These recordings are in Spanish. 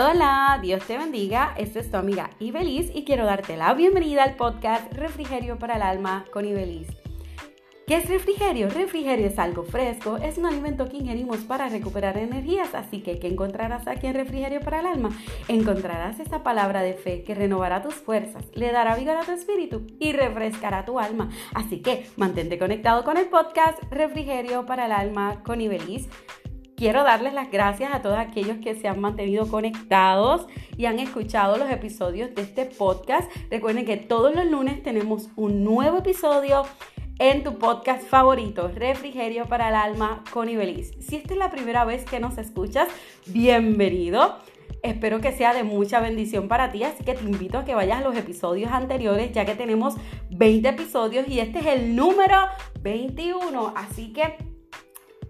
Hola, Dios te bendiga. Esta es tu amiga Ibeliz y quiero darte la bienvenida al podcast Refrigerio para el Alma con Ibeliz. ¿Qué es refrigerio? Refrigerio es algo fresco, es un alimento que ingerimos para recuperar energías, así que ¿qué encontrarás aquí en Refrigerio para el Alma? Encontrarás esa palabra de fe que renovará tus fuerzas, le dará vigor a tu espíritu y refrescará tu alma. Así que mantente conectado con el podcast Refrigerio para el Alma con Ibeliz. Quiero darles las gracias a todos aquellos que se han mantenido conectados y han escuchado los episodios de este podcast. Recuerden que todos los lunes tenemos un nuevo episodio en tu podcast favorito, Refrigerio para el Alma con Ibeliz. Si esta es la primera vez que nos escuchas, bienvenido. Espero que sea de mucha bendición para ti, así que te invito a que vayas a los episodios anteriores, ya que tenemos 20 episodios y este es el número 21. Así que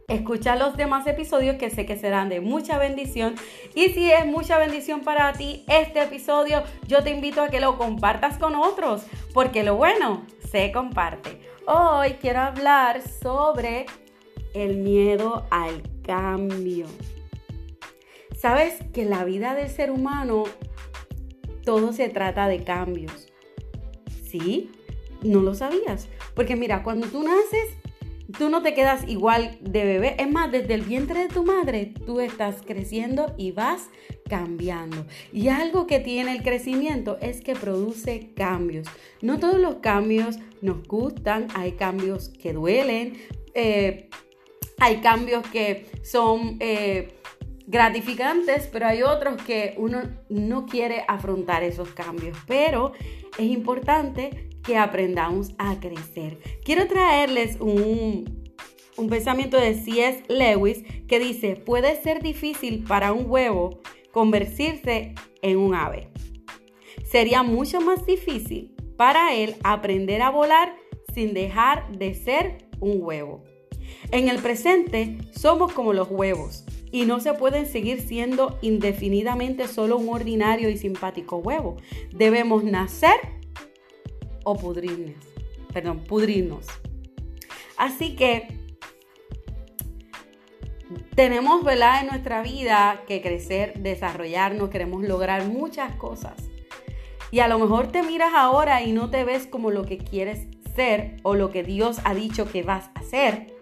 Escucha los demás episodios que sé que serán de mucha bendición. Y si es mucha bendición para ti este episodio, yo te invito a que lo compartas con otros, porque lo bueno se comparte. Hoy quiero hablar sobre el miedo al cambio. Sabes que la vida del ser humano todo se trata de cambios. ¿Sí? No lo sabías. Porque mira, cuando tú naces, tú no te quedas igual de bebé. Es más, desde el vientre de tu madre, tú estás creciendo y vas cambiando. Y algo que tiene el crecimiento es que produce cambios. No todos los cambios nos gustan, hay cambios que duelen, eh, hay cambios que son... Eh, gratificantes, pero hay otros que uno no quiere afrontar esos cambios. Pero es importante que aprendamos a crecer. Quiero traerles un, un pensamiento de C.S. Lewis que dice, puede ser difícil para un huevo convertirse en un ave. Sería mucho más difícil para él aprender a volar sin dejar de ser un huevo. En el presente somos como los huevos y no se pueden seguir siendo indefinidamente solo un ordinario y simpático huevo. Debemos nacer o pudrirnos. Perdón, pudrirnos. Así que tenemos, ¿verdad? En nuestra vida que crecer, desarrollarnos, queremos lograr muchas cosas. Y a lo mejor te miras ahora y no te ves como lo que quieres ser o lo que Dios ha dicho que vas a hacer.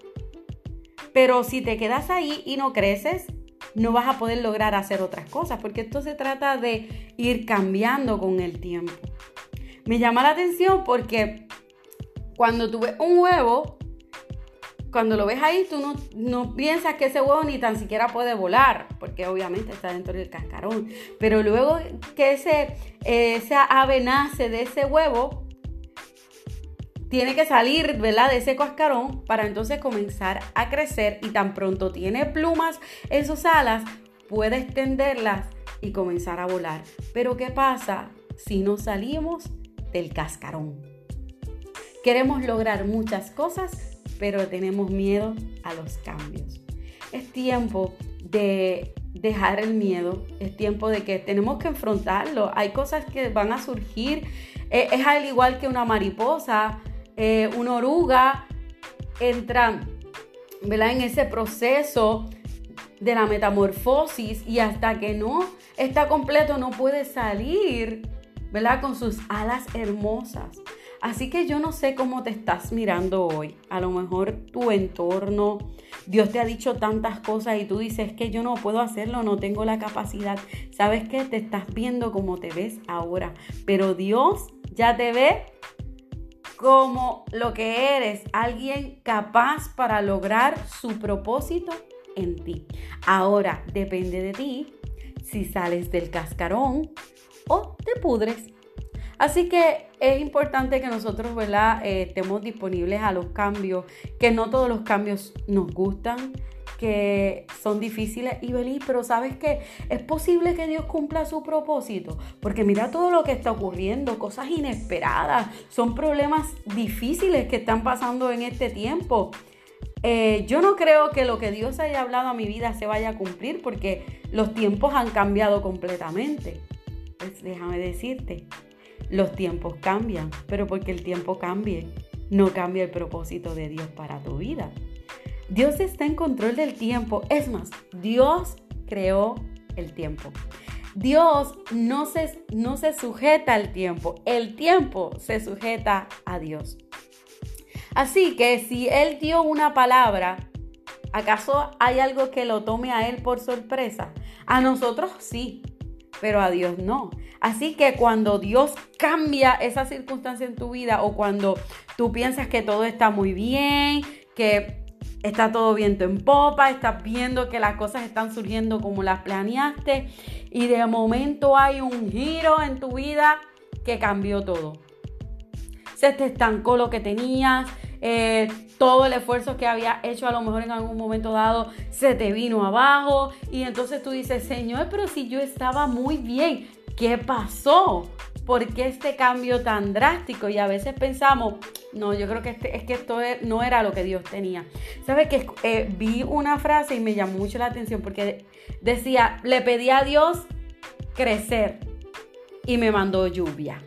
Pero si te quedas ahí y no creces, no vas a poder lograr hacer otras cosas, porque esto se trata de ir cambiando con el tiempo. Me llama la atención porque cuando tú ves un huevo, cuando lo ves ahí, tú no, piensas que ese huevo ni tan siquiera puede volar, porque obviamente está dentro del cascarón. Pero luego que ese, esa ave nace de ese huevo, tiene que salir, ¿verdad? De ese cascarón para entonces comenzar a crecer y tan pronto tiene plumas en sus alas, puede extenderlas y comenzar a volar. Pero ¿qué pasa si no salimos del cascarón. Queremos lograr muchas cosas, pero tenemos miedo a los cambios. Es tiempo de dejar el miedo, es tiempo de que tenemos que enfrentarlo. Hay cosas que van a surgir, eh, es al igual que una mariposa, eh, una oruga, entra ¿verdad? en ese proceso de la metamorfosis y hasta que no está completo no puede salir ¿verdad? Con sus alas hermosas. Así que yo no sé cómo te estás mirando hoy. A lo mejor tu entorno, Dios te ha dicho tantas cosas y tú dices que yo no puedo hacerlo, no tengo la capacidad. ¿Sabes qué? Te estás viendo como te ves ahora. Pero Dios ya te ve como lo que eres, alguien capaz para lograr su propósito en ti. Ahora depende de ti si sales del cascarón o te pudres. Así que es importante que nosotros ¿verdad? Eh, estemos disponibles a los cambios, que no todos los cambios nos gustan, que son difíciles y venir, pero sabes que es posible que Dios cumpla su propósito, porque mira todo lo que está ocurriendo, cosas inesperadas, son problemas difíciles que están pasando en este tiempo. Eh, yo no creo que lo que Dios haya hablado a mi vida se vaya a cumplir porque los tiempos han cambiado completamente. Pues déjame decirte, los tiempos cambian, pero porque el tiempo cambie, no cambia el propósito de Dios para tu vida. Dios está en control del tiempo. Es más, Dios creó el tiempo. Dios no se, no se sujeta al tiempo, el tiempo se sujeta a Dios. Así que si Él dio una palabra, ¿acaso hay algo que lo tome a Él por sorpresa? A nosotros sí, pero a Dios no. Así que cuando Dios cambia esa circunstancia en tu vida o cuando tú piensas que todo está muy bien, que está todo viento en popa, estás viendo que las cosas están surgiendo como las planeaste y de momento hay un giro en tu vida que cambió todo. Se te estancó lo que tenías, eh, todo el esfuerzo que había hecho a lo mejor en algún momento dado se te vino abajo y entonces tú dices, Señor, pero si yo estaba muy bien, ¿qué pasó? ¿Por qué este cambio tan drástico? Y a veces pensamos, no, yo creo que este, es que esto e, no era lo que Dios tenía. ¿Sabes que eh, vi una frase y me llamó mucho la atención porque decía, le pedí a Dios crecer y me mandó lluvia.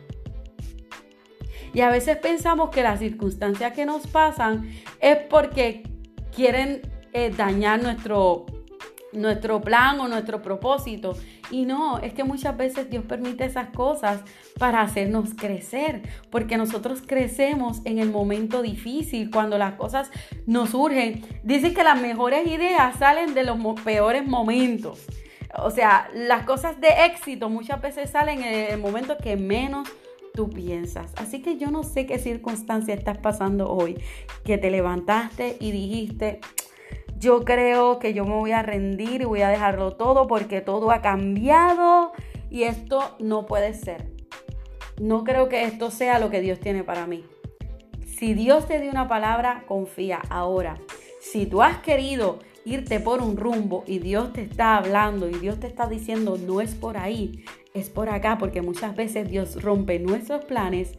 Y a veces pensamos que las circunstancias que nos pasan es porque quieren eh, dañar nuestro, nuestro plan o nuestro propósito. Y no, es que muchas veces Dios permite esas cosas para hacernos crecer, porque nosotros crecemos en el momento difícil, cuando las cosas nos surgen. Dice que las mejores ideas salen de los peores momentos. O sea, las cosas de éxito muchas veces salen en el momento que menos tú piensas. Así que yo no sé qué circunstancia estás pasando hoy, que te levantaste y dijiste, yo creo que yo me voy a rendir y voy a dejarlo todo porque todo ha cambiado y esto no puede ser. No creo que esto sea lo que Dios tiene para mí. Si Dios te dio una palabra, confía ahora. Si tú has querido irte por un rumbo y Dios te está hablando y Dios te está diciendo no es por ahí, es por acá, porque muchas veces Dios rompe nuestros planes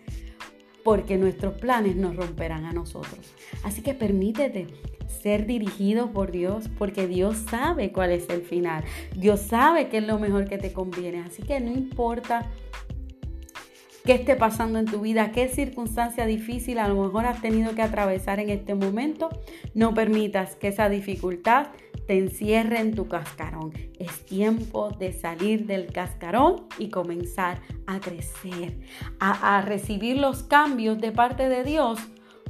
porque nuestros planes nos romperán a nosotros. Así que permítete ser dirigido por Dios porque Dios sabe cuál es el final. Dios sabe qué es lo mejor que te conviene. Así que no importa qué esté pasando en tu vida, qué circunstancia difícil a lo mejor has tenido que atravesar en este momento, no permitas que esa dificultad te encierre en tu cascarón. Es tiempo de salir del cascarón y comenzar a crecer, a, recibir los cambios de parte de Dios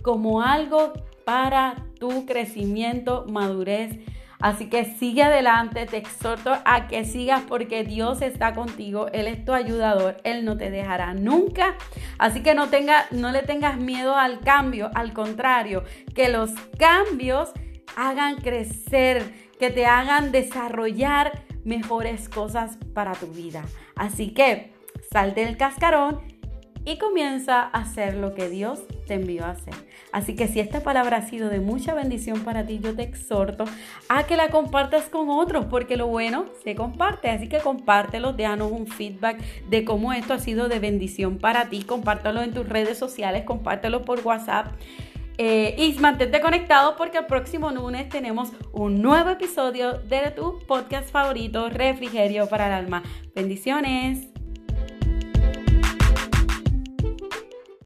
como algo para tu crecimiento, madurez Así que sigue adelante, te exhorto a que sigas porque Dios está contigo, Él es tu ayudador, Él no te dejará nunca. Así que no, tenga, no le tengas miedo al cambio, al contrario, que los cambios hagan crecer, que te hagan desarrollar mejores cosas para tu vida. Así que salte del cascarón y comienza a hacer lo que Dios te envió a hacer. Así que si esta palabra ha sido de mucha bendición para ti, yo te exhorto a que la compartas con otros, porque lo bueno se comparte. Así que compártelo, déjanos un feedback de cómo esto ha sido de bendición para ti. Compártelo en tus redes sociales, compártelo por WhatsApp. Eh, y mantente conectado porque el próximo lunes tenemos un nuevo episodio de tu podcast favorito, Refrigerio para el Alma. Bendiciones.